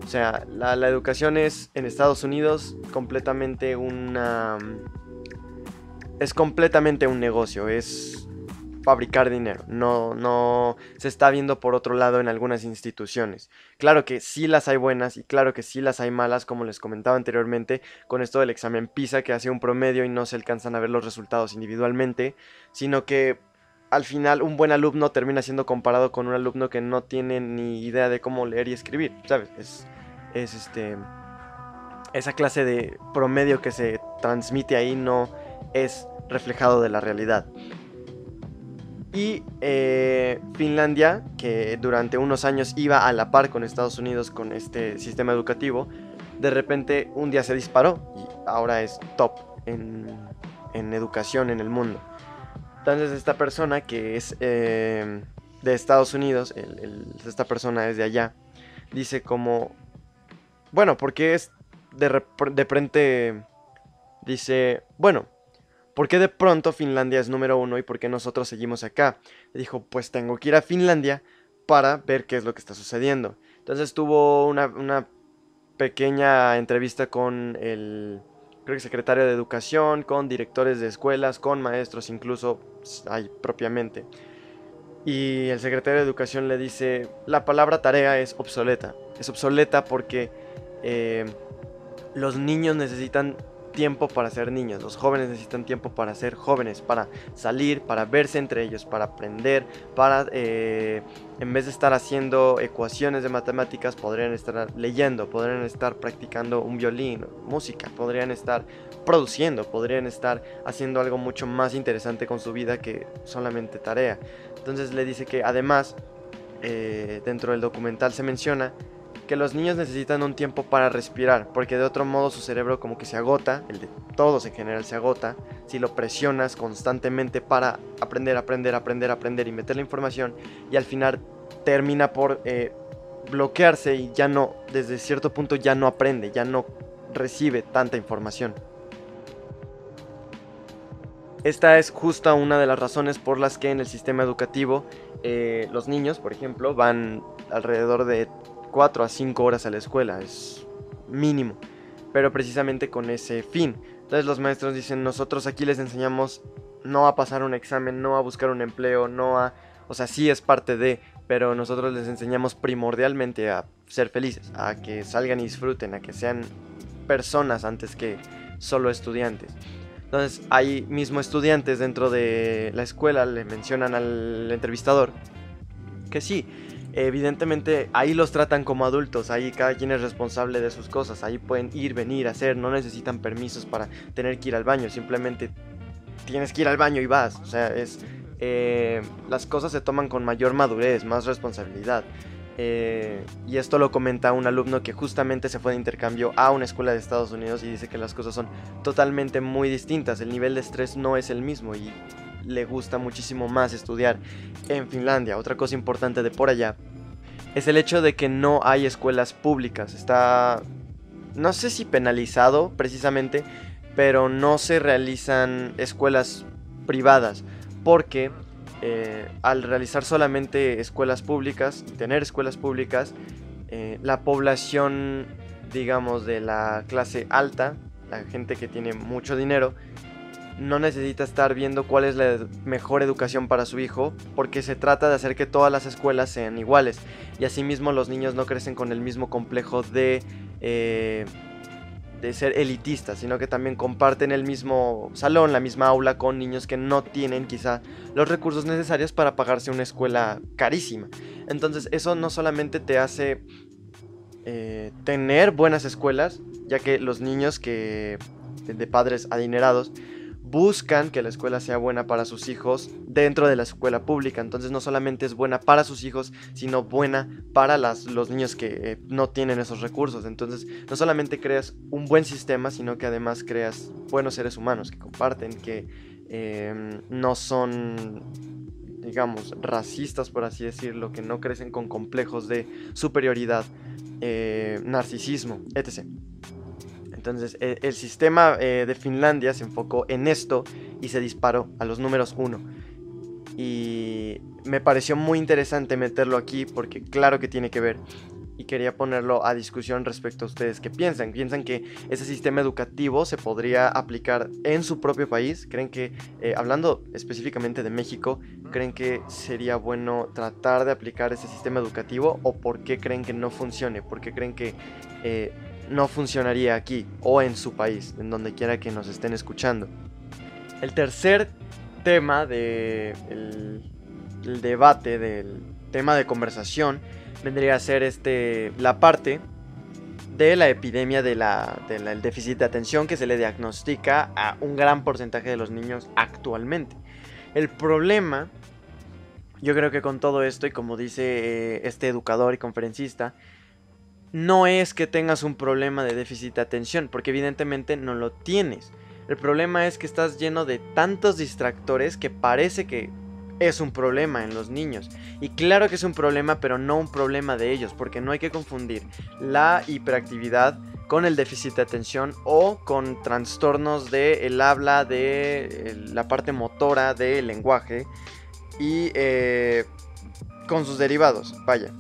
O sea, la, la educación es en Estados Unidos completamente una es completamente un negocio, es fabricar dinero, no, no se está viendo por otro lado en algunas instituciones. Claro que sí las hay buenas y claro que sí las hay malas, como les comentaba anteriormente, con esto del examen PISA que hace un promedio y no se alcanzan a ver los resultados individualmente, sino que al final un buen alumno termina siendo comparado con un alumno que no tiene ni idea de cómo leer y escribir, ¿sabes? Es, es este esa clase de promedio que se transmite ahí no es reflejado de la realidad. Y eh, Finlandia, que durante unos años iba a la par con Estados Unidos con este sistema educativo, de repente un día se disparó y ahora es top en, educación en el mundo. Entonces esta persona que es eh, de Estados Unidos, esta persona es de allá, dice como, bueno, porque es de, de repente, dice, bueno, ¿por qué de pronto Finlandia es número uno y por qué nosotros seguimos acá? Le dijo, pues tengo que ir a Finlandia para ver qué es lo que está sucediendo. Entonces tuvo una, pequeña entrevista con el secretario de educación, con directores de escuelas, con maestros incluso hay propiamente. Y el secretario de educación le dice, la palabra tarea es obsoleta. Es obsoleta porque eh, los niños necesitan tiempo para ser niños, los jóvenes necesitan tiempo para ser jóvenes, para salir, para verse entre ellos, para aprender, para eh, en vez de estar haciendo ecuaciones de matemáticas, podrían estar leyendo, podrían estar practicando un violín, música, podrían estar produciendo, podrían estar haciendo algo mucho más interesante con su vida que solamente tarea. Entonces le dice que además, eh, dentro del documental se menciona que los niños necesitan un tiempo para respirar, porque de otro modo su cerebro como que se agota, el de todos en general se agota, si lo presionas constantemente para aprender, aprender, aprender, aprender y meter la información, y al final termina por eh, bloquearse y ya no, desde cierto punto ya no aprende, ya no recibe tanta información. Esta es justa una de las razones por las que en el sistema educativo eh, los niños, por ejemplo, van alrededor de 4 a 5 horas a la escuela, es mínimo, pero precisamente con ese fin. Entonces los maestros dicen, nosotros aquí les enseñamos no a pasar un examen, no a buscar un empleo, no a... O sea, sí es parte de, pero nosotros les enseñamos primordialmente a ser felices, a que salgan y disfruten, a que sean personas antes que solo estudiantes. Entonces, hay mismo estudiantes dentro de la escuela, le mencionan al entrevistador que sí, evidentemente ahí los tratan como adultos, ahí cada quien es responsable de sus cosas, ahí pueden ir, venir, hacer, no necesitan permisos para tener que ir al baño, simplemente tienes que ir al baño y vas, o sea, es... Eh, las cosas se toman con mayor madurez, más responsabilidad. Eh, y esto lo comenta un alumno que justamente se fue de intercambio a una escuela de Estados Unidos y dice que las cosas son totalmente muy distintas. El nivel de estrés no es el mismo y le gusta muchísimo más estudiar en Finlandia. Otra cosa importante de por allá es el hecho de que no hay escuelas públicas. Está, no sé si penalizado precisamente, pero no se realizan escuelas privadas porque eh, al realizar solamente escuelas públicas tener escuelas públicas, eh, la población, digamos, de la clase alta, la gente que tiene mucho dinero, no necesita estar viendo cuál es la mejor educación para su hijo, porque se trata de hacer que todas las escuelas sean iguales. Y asimismo los niños no crecen con el mismo complejo de eh, de ser elitistas, sino que también comparten el mismo salón, la misma aula con niños que no tienen quizá los recursos necesarios para pagarse una escuela carísima. Entonces eso no solamente te hace eh, tener buenas escuelas, ya que los niños que de padres adinerados buscan que la escuela sea buena para sus hijos dentro de la escuela pública. Entonces no solamente es buena para sus hijos, sino buena para los niños que eh, no tienen esos recursos. Entonces no solamente creas un buen sistema, sino que además creas buenos seres humanos que comparten, que em, no son digamos, racistas, por así decirlo, que no crecen con complejos de superioridad, eh, narcisismo, etc. Entonces e, el sistema eh, de Finlandia se enfocó en esto y se disparó a los números 1. Y me pareció muy interesante meterlo aquí porque claro que tiene que ver. Y quería ponerlo a discusión respecto a ustedes qué piensan. ¿Piensan que ese sistema educativo se podría aplicar en su propio país? ¿Creen que, eh, hablando específicamente de México, creen que sería bueno tratar de aplicar ese sistema educativo? ¿O por qué creen que no funcione? ¿Por qué creen que eh, no funcionaría aquí o en su país, en donde quiera que nos estén escuchando. El tercer tema del de debate, del tema de conversación, vendría a ser este, la parte de la epidemia del de déficit de atención que se le diagnostica a un gran porcentaje de los niños actualmente. El problema, yo creo que con todo esto, y como dice eh, este educador y conferencista, no es que tengas un problema de déficit de atención, porque evidentemente no lo tienes. El problema es que estás lleno de tantos distractores que parece que es un problema en los niños. Y claro que es un problema, pero no un problema de ellos, porque no hay que confundir la hiperactividad con el déficit de atención o con trastornos del el habla, de la parte motora del lenguaje y eh, con sus derivados. Vaya.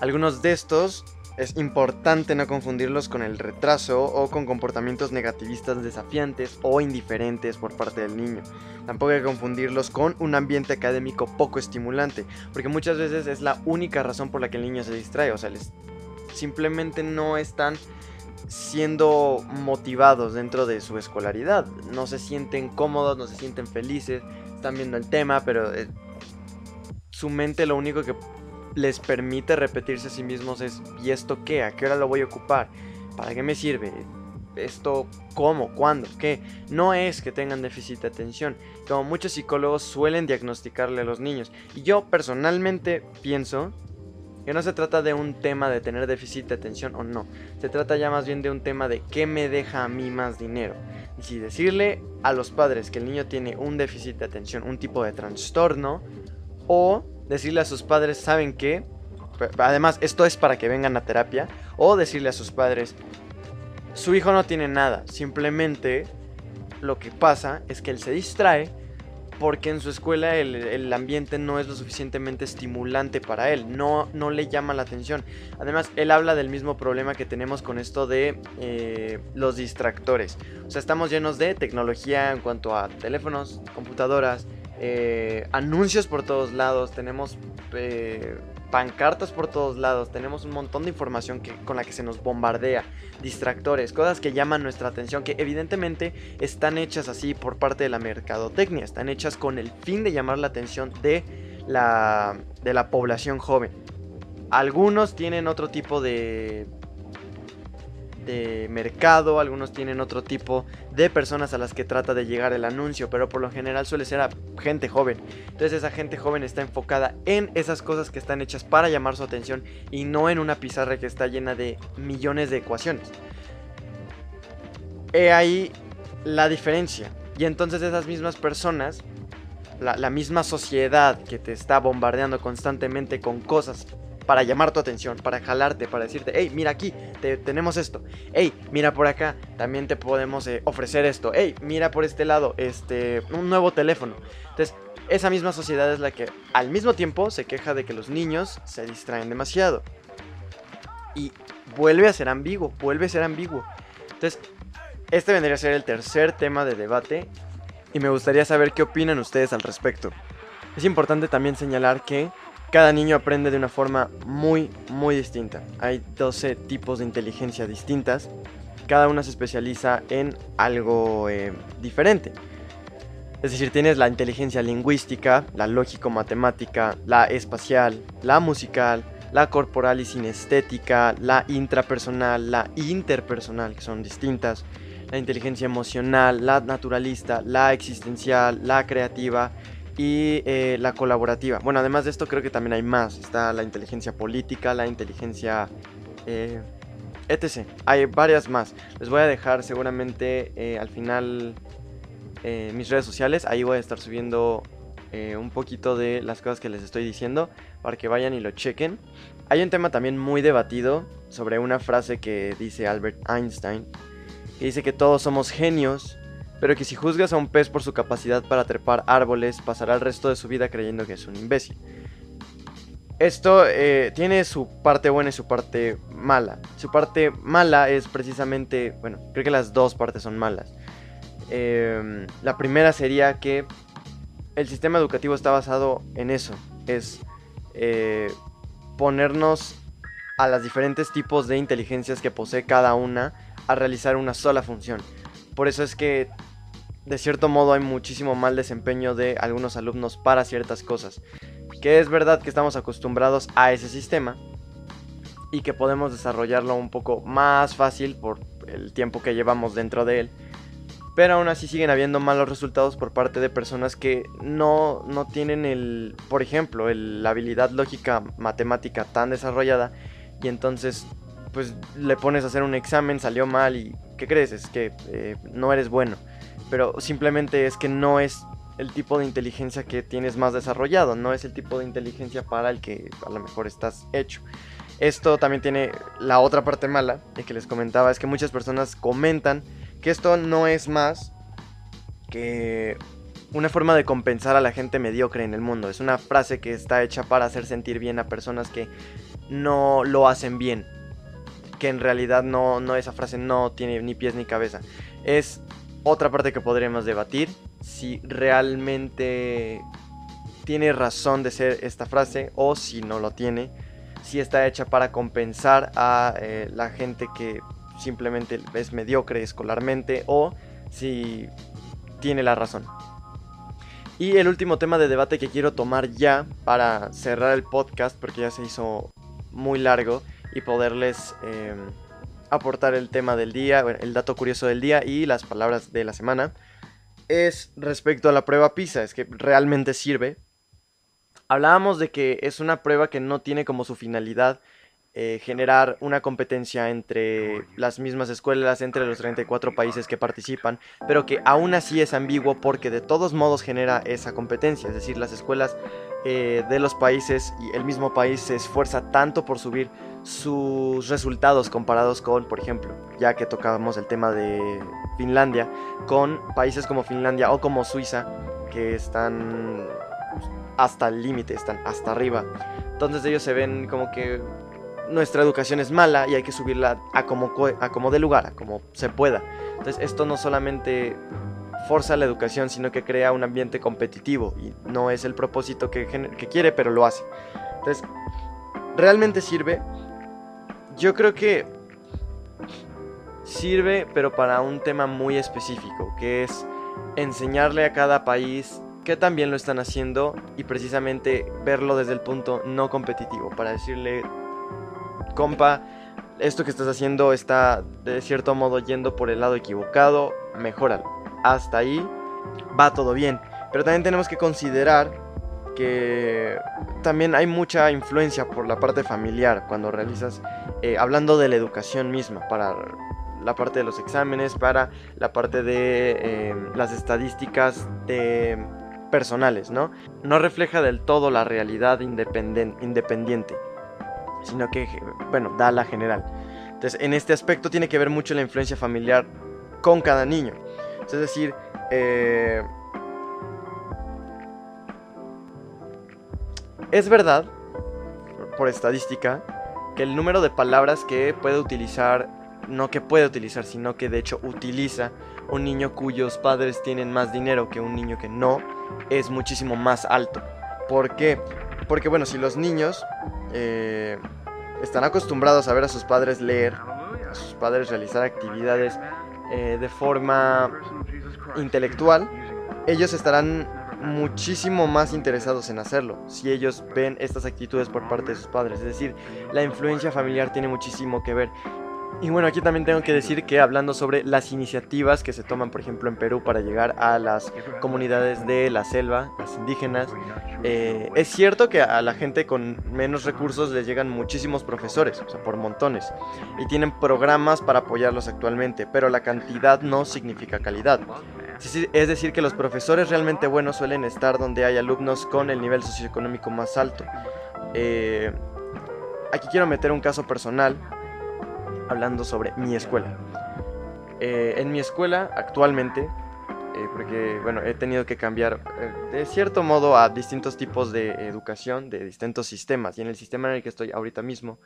Algunos de estos es importante no confundirlos con el retraso o con comportamientos negativistas desafiantes o indiferentes por parte del niño. Tampoco hay que confundirlos con un ambiente académico poco estimulante, porque muchas veces es la única razón por la que el niño se distrae, o sea, simplemente no están siendo motivados dentro de su escolaridad, no se sienten cómodos, no se sienten felices, están viendo el tema, pero eh, su mente lo único que les permite repetirse a sí mismos es, ¿y esto qué? ¿A qué hora lo voy a ocupar? ¿Para qué me sirve? ¿Esto cómo? ¿Cuándo? ¿Qué? No es que tengan déficit de atención, como muchos psicólogos suelen diagnosticarle a los niños. Y yo personalmente pienso que no se trata de un tema de tener déficit de atención o no. Se trata ya más bien de un tema de qué me deja a mí más dinero. Y si decirle a los padres que el niño tiene un déficit de atención, un tipo de trastorno, o decirle a sus padres, ¿saben qué? Además, esto es para que vengan a terapia. O decirle a sus padres, su hijo no tiene nada. Simplemente lo que pasa es que él se distrae porque en su escuela el, ambiente no es lo suficientemente estimulante para él, no, no le llama la atención. Además, él habla del mismo problema que tenemos con esto de eh, los distractores. O sea, estamos llenos de tecnología en cuanto a teléfonos, computadoras, eh, anuncios por todos lados, tenemos eh, pancartas por todos lados, tenemos un montón de información que, con la que se nos bombardea, distractores, cosas que llaman nuestra atención, que evidentemente están hechas así por parte de la mercadotecnia, están hechas con el fin de llamar la atención de la, de la población joven. Algunos tienen otro tipo de, mercado, algunos tienen otro tipo de personas a las que trata de llegar el anuncio, pero por lo general suele ser a gente joven. Entonces esa gente joven está enfocada en esas cosas que están hechas para llamar su atención y no en una pizarra que está llena de millones de ecuaciones. He ahí la diferencia. Y entonces esas mismas personas, la misma sociedad que te está bombardeando constantemente con cosas para llamar tu atención, para jalarte, para decirte, hey, mira aquí, te, tenemos esto, hey, mira por acá, también te podemos eh, ofrecer esto, hey, mira por este lado, este, un nuevo teléfono. Entonces, esa misma sociedad es la que al mismo tiempo se queja de que los niños se distraen demasiado. Y vuelve a ser ambiguo, vuelve a ser ambiguo. Entonces, este vendría a ser el tercer tema de debate y me gustaría saber qué opinan ustedes al respecto. Es importante también señalar que cada niño aprende de una forma muy, muy distinta. Hay 12 tipos de inteligencia distintas. Cada una se especializa en algo eh, diferente. Es decir, tienes la inteligencia lingüística, la lógico-matemática, la espacial, la musical, la corporal y sinestética, la intrapersonal, la interpersonal, que son distintas, la inteligencia emocional, la naturalista, la existencial, la creativa y eh, la colaborativa. Bueno, además de esto creo que también hay más. Está la inteligencia política, la inteligencia... Eh, etc. Hay varias más. Les voy a dejar seguramente eh, al final mis redes sociales. Ahí voy a estar subiendo un poquito de las cosas que les estoy diciendo para que vayan y lo chequen. Hay un tema también muy debatido sobre una frase que dice Albert Einstein. Que dice que todos somos genios pero que si juzgas a un pez por su capacidad para trepar árboles, pasará el resto de su vida creyendo que es un imbécil. Esto eh, tiene su parte buena y su parte mala. Su parte mala es precisamente, bueno, creo que las dos partes son malas. Em, la primera sería que el sistema educativo está basado en eso, es eh, ponernos a los diferentes tipos de inteligencias que posee cada una a realizar una sola función. Por eso es que de cierto modo hay muchísimo mal desempeño de algunos alumnos para ciertas cosas. Que es verdad que estamos acostumbrados a ese sistema y que podemos desarrollarlo un poco más fácil por el tiempo que llevamos dentro de él. Pero aún así siguen habiendo malos resultados por parte de personas que no, no tienen el, por ejemplo, la habilidad lógica matemática tan desarrollada y entonces pues le pones a hacer un examen, salió mal y ¿qué crees? Es que eh, no eres bueno pero simplemente es que no es el tipo de inteligencia que tienes más desarrollado, no es el tipo de inteligencia para el que a lo mejor estás hecho. Esto también tiene la otra parte mala de que les comentaba, es que muchas personas comentan que esto no es más que una forma de compensar a la gente mediocre en el mundo. Es una frase que está hecha para hacer sentir bien a personas que no lo hacen bien. Que en realidad no, no esa frase no tiene ni pies ni cabeza. Es otra parte que podríamos debatir, si realmente tiene razón de ser esta frase o si no lo tiene, si está hecha para compensar a eh, la gente que simplemente es mediocre escolarmente o si tiene la razón. Y el último tema de debate que quiero tomar ya para cerrar el podcast porque ya se hizo muy largo y poderles... Em, aportar el tema del día, el dato curioso del día y las palabras de la semana, es respecto a la prueba PISA, es que realmente sirve. Hablábamos de que es una prueba que no tiene como su finalidad eh, generar una competencia entre las mismas escuelas, entre los 34 países que participan, pero que aún así es ambiguo porque de todos modos genera esa competencia, es decir, las escuelas eh, de los países y el mismo país se esfuerza tanto por subir sus resultados comparados con, por ejemplo, ya que tocábamos el tema de Finlandia, con países como Finlandia o como Suiza, que están hasta el límite, están hasta arriba. Entonces ellos se ven como que nuestra educación es mala y hay que subirla a como, a como de lugar, a como se pueda. Entonces esto no solamente forza la educación, sino que crea un ambiente competitivo y no es el propósito que, que quiere, pero lo hace. Entonces, ¿realmente sirve? Yo creo que sirve, pero para un tema muy específico, que es enseñarle a cada país que también lo están haciendo y precisamente verlo desde el punto no competitivo, para decirle, compa, esto que estás haciendo está de cierto modo yendo por el lado equivocado, mejóralo. Hasta ahí va todo bien. Pero también tenemos que considerar que también hay mucha influencia por la parte familiar cuando realizas, eh, hablando de la educación misma, para la parte de los exámenes, para la parte de eh, las estadísticas personales, ¿no? No refleja del todo la realidad independiente, sino que, bueno, da la general. Entonces, en este aspecto tiene que ver mucho la influencia familiar con cada niño. Es decir, eh, es verdad, por estadística, que el número de palabras que puede utilizar, no que puede utilizar, sino que de hecho utiliza un niño cuyos padres tienen más dinero que un niño que no, es muchísimo más alto. ¿Por qué? Porque bueno, si los niños eh, están acostumbrados a ver a sus padres leer, a sus padres realizar actividades eh, de forma intelectual, ellos estarán muchísimo más interesados en hacerlo si ellos ven estas actitudes por parte de sus padres. Es decir, la influencia familiar tiene muchísimo que ver. Y bueno, aquí también tengo que decir que hablando sobre las iniciativas que se toman, por ejemplo, en Perú para llegar a las comunidades de la selva, las indígenas, eh, es cierto que a la gente con menos recursos les llegan muchísimos profesores, o sea, por montones, y tienen programas para apoyarlos actualmente, pero la cantidad no significa calidad. Es decir, que los profesores realmente buenos suelen estar donde hay alumnos con el nivel socioeconómico más alto. Eh, aquí quiero meter un caso personal hablando sobre mi escuela. Eh, en mi escuela actualmente, eh, porque bueno, he tenido que cambiar eh, de cierto modo a distintos tipos de educación, de distintos sistemas, y en el sistema en el que estoy ahorita mismo,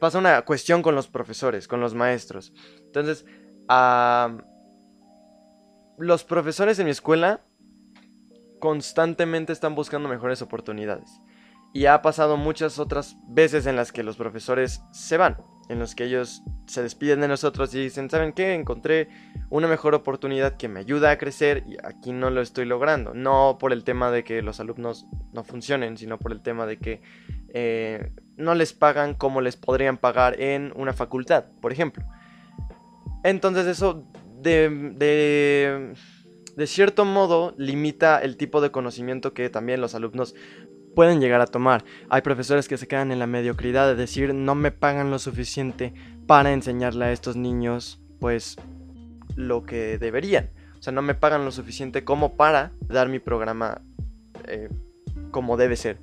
pasa una cuestión con los profesores, con los maestros. Entonces, los profesores en mi escuela constantemente están buscando mejores oportunidades. Y ha pasado muchas otras veces en las que los profesores se van en los que ellos se despiden de nosotros y dicen, ¿saben qué? Encontré una mejor oportunidad que me ayuda a crecer y aquí no lo estoy logrando. No por el tema de que los alumnos no funcionen, sino por el tema de que eh, no les pagan como les podrían pagar en una facultad, por ejemplo. Entonces eso de, de, de cierto modo limita el tipo de conocimiento que también los alumnos pueden llegar a tomar. Hay profesores que se quedan en la mediocridad de decir no me pagan lo suficiente para enseñarle a estos niños pues lo que deberían. O sea, no me pagan lo suficiente como para dar mi programa eh, como debe ser.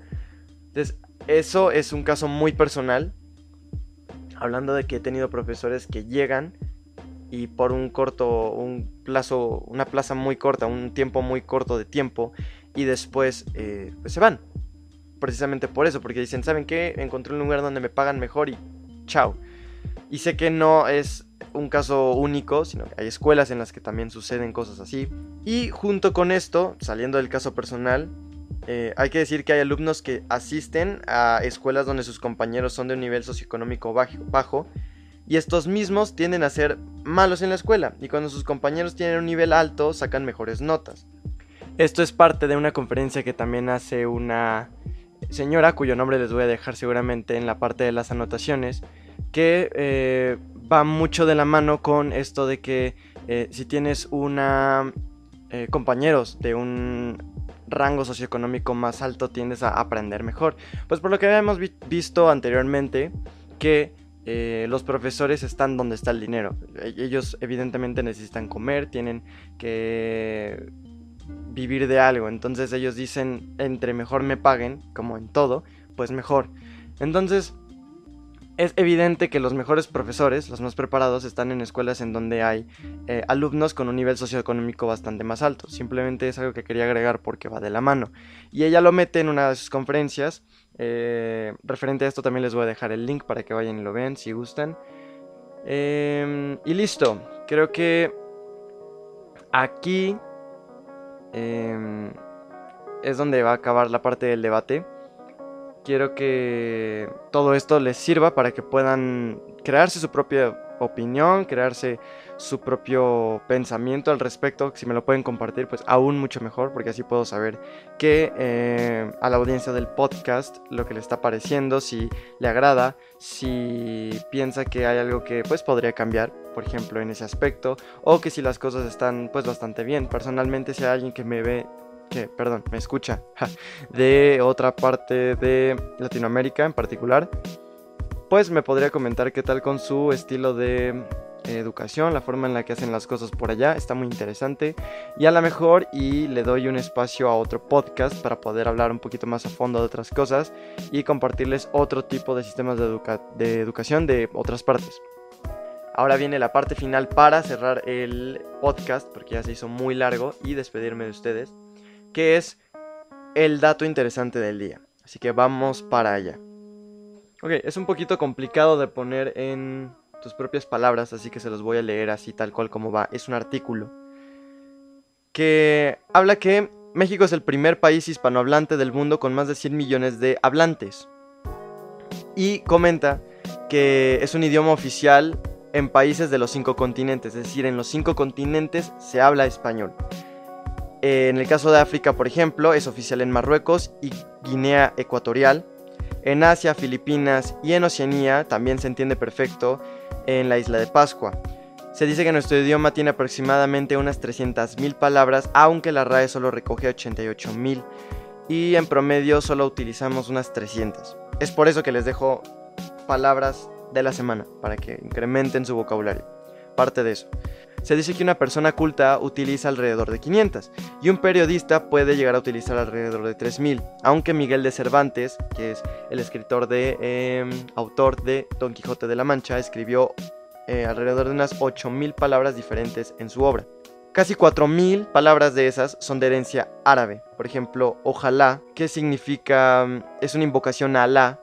Entonces, eso es un caso muy personal. Hablando de que he tenido profesores que llegan y por un corto, un plazo, una plaza muy corta, un tiempo muy corto de tiempo y después eh, pues se van precisamente por eso, porque dicen, ¿saben qué? Encontré un lugar donde me pagan mejor y chao. Y sé que no es un caso único, sino que hay escuelas en las que también suceden cosas así. Y junto con esto, saliendo del caso personal, eh, hay que decir que hay alumnos que asisten a escuelas donde sus compañeros son de un nivel socioeconómico bajo, y estos mismos tienden a ser malos en la escuela y cuando sus compañeros tienen un nivel alto sacan mejores notas. Esto es parte de una conferencia que también hace una señora, cuyo nombre les voy a dejar seguramente en la parte de las anotaciones, que eh, va mucho de la mano con esto de que eh, si tienes una eh, compañeros de un rango socioeconómico más alto tiendes a aprender mejor. Pues por lo que habíamos visto anteriormente que los profesores están donde está el dinero. E-, ellos evidentemente necesitan comer, tienen que vivir de algo. Entonces ellos dicen, entre mejor me paguen, como en todo, pues mejor. Entonces, es evidente que los mejores profesores, los más preparados, están en escuelas en donde hay eh, alumnos con un nivel socioeconómico bastante más alto. Simplemente es algo que quería agregar porque va de la mano. Y ella lo mete en una de sus conferencias. Eh, referente a esto también les voy a dejar el link para que vayan y lo vean si gustan. Em, y listo. Creo que aquí em, es donde va a acabar la parte del debate. Quiero que todo esto les sirva para que puedan crearse su propia opinión, crearse su propio pensamiento al respecto. Si me lo pueden compartir, pues aún mucho mejor, porque así puedo saber que eh, a la audiencia del podcast lo que le está pareciendo, si le agrada, si piensa que hay algo que pues podría cambiar, por ejemplo, en ese aspecto, o que si las cosas están pues bastante bien. Personalmente, si hay alguien que me ve que, perdón, me escucha, de otra parte de Latinoamérica en particular, pues me podría comentar qué tal con su estilo de educación, la forma en la que hacen las cosas por allá, está muy interesante y a lo mejor y le doy un espacio a otro podcast para poder hablar un poquito más a fondo de otras cosas y compartirles otro tipo de sistemas de, de educación de otras partes. Ahora viene la parte final para cerrar el podcast porque ya se hizo muy largo y despedirme de ustedes que es el dato interesante del día. Así que vamos para allá. Ok, es un poquito complicado de poner en tus propias palabras, así que se los voy a leer así tal cual como va. Es un artículo que habla que México es el primer país hispanohablante del mundo con más de 100 millones de hablantes. Y comenta que es un idioma oficial en países de los cinco continentes, es decir, en los cinco continentes se habla español. En el caso de África, por ejemplo, es oficial en Marruecos y Guinea Ecuatorial. En Asia, Filipinas y en Oceanía también se entiende perfecto en la isla de Pascua. Se dice que nuestro idioma tiene aproximadamente unas 300.000 palabras, aunque la RAE solo recoge 88.000 y en promedio solo utilizamos unas 300. Es por eso que les dejo palabras de la semana, para que incrementen su vocabulario. Parte de eso se dice que una persona culta utiliza alrededor de 500 y un periodista puede llegar a utilizar alrededor de 3000, aunque Miguel de Cervantes, que es el escritor de em, autor de Don Quijote de la Mancha, escribió eh, alrededor de unas 8000 palabras diferentes en su obra. Casi 4000 palabras de esas son de herencia árabe. Por ejemplo, ojalá, que significa mm, es una invocación a Alá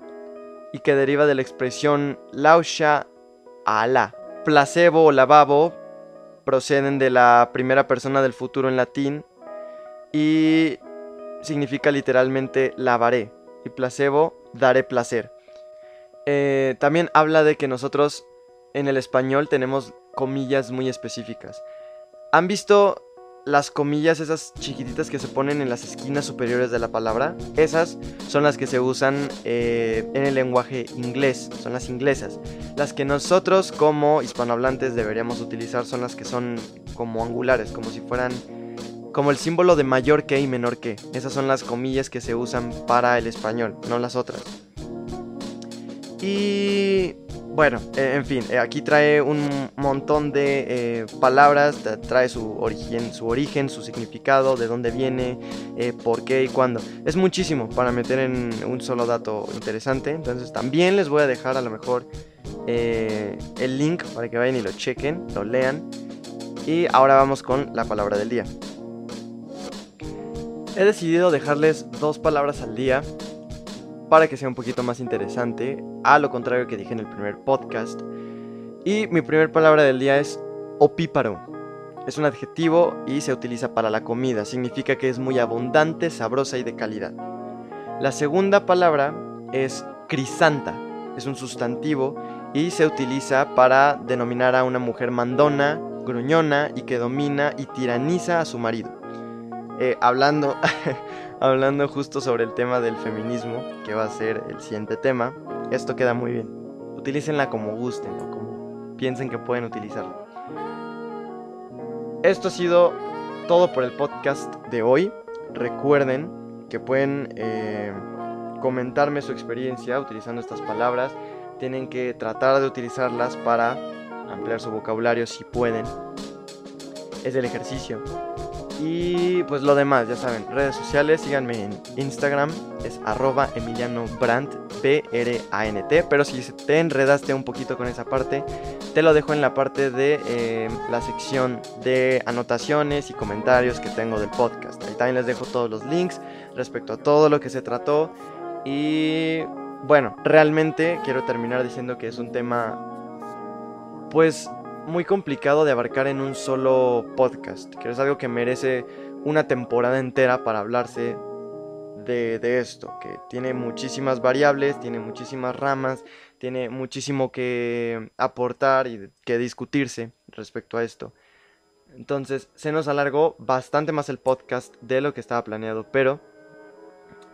y que deriva de la expresión lausha a Alá. Placebo o lavabo proceden de la primera persona del futuro en latín y significa literalmente lavaré y placebo daré placer. Eh, también habla de que nosotros en el español tenemos comillas muy específicas. ¿Han visto las comillas, esas chiquititas que se ponen en las esquinas superiores de la palabra, esas son las que se usan eh, en el lenguaje inglés, son las inglesas. Las que nosotros como hispanohablantes deberíamos utilizar son las que son como angulares, como si fueran como el símbolo de mayor que y menor que. Esas son las comillas que se usan para el español, no las otras. Y bueno, eh, en fin, eh, aquí trae un montón de eh, palabras, trae su origen, su origen, su significado, de dónde viene, por qué y cuándo. Es muchísimo para meter en un solo dato interesante. Entonces también les voy a dejar a lo mejor el link para que vayan y lo chequen, lo lean. Y ahora vamos con la palabra del día. He decidido dejarles dos palabras al día para que sea un poquito más interesante, a lo contrario que dije en el primer podcast. Y mi primera palabra del día es opíparo. Es un adjetivo y se utiliza para la comida, significa que es muy abundante, sabrosa y de calidad. La segunda palabra es crisanta, es un sustantivo y se utiliza para denominar a una mujer mandona, gruñona y que domina y tiraniza a su marido. Eh, hablando, hablando justo sobre el tema del feminismo, que va a ser el siguiente tema, esto queda muy bien. Utilícenla como gusten o como piensen que pueden utilizarla. Esto ha sido todo por el podcast de hoy. Recuerden que pueden eh, comentarme su experiencia utilizando estas palabras. Tienen que tratar de utilizarlas para ampliar su vocabulario si pueden. Es el ejercicio. Y pues lo demás, ya saben, redes sociales, síganme en Instagram, es arroba Emiliano B-R-A-N-T. Pero si te enredaste un poquito con esa parte, te lo dejo en la parte de eh, la sección de anotaciones y comentarios que tengo del podcast. Ahí también les dejo todos los links respecto a todo lo que se trató. Y bueno, realmente quiero terminar diciendo que es un tema pues muy complicado de abarcar en un solo podcast, que es algo que merece una temporada entera para hablarse de, esto, que tiene muchísimas variables, tiene muchísimas ramas, tiene muchísimo que aportar y que discutirse respecto a esto. Entonces se nos alargó bastante más el podcast de lo que estaba planeado, pero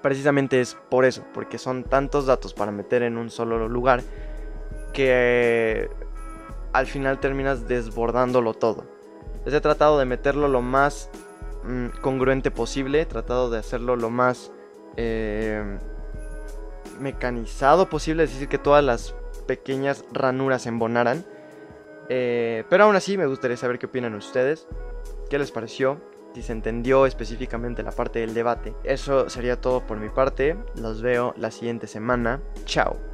precisamente es por eso, porque son tantos datos para meter en un solo lugar que al final terminas desbordándolo todo. Les he tratado de meterlo lo más mm, congruente posible, he tratado de hacerlo lo más eh, mecanizado posible, es decir, que todas las pequeñas ranuras embonaran. Eh, pero aún así me gustaría saber qué opinan ustedes, qué les pareció, si se entendió específicamente la parte del debate. Eso sería todo por mi parte, los veo la siguiente semana, chao.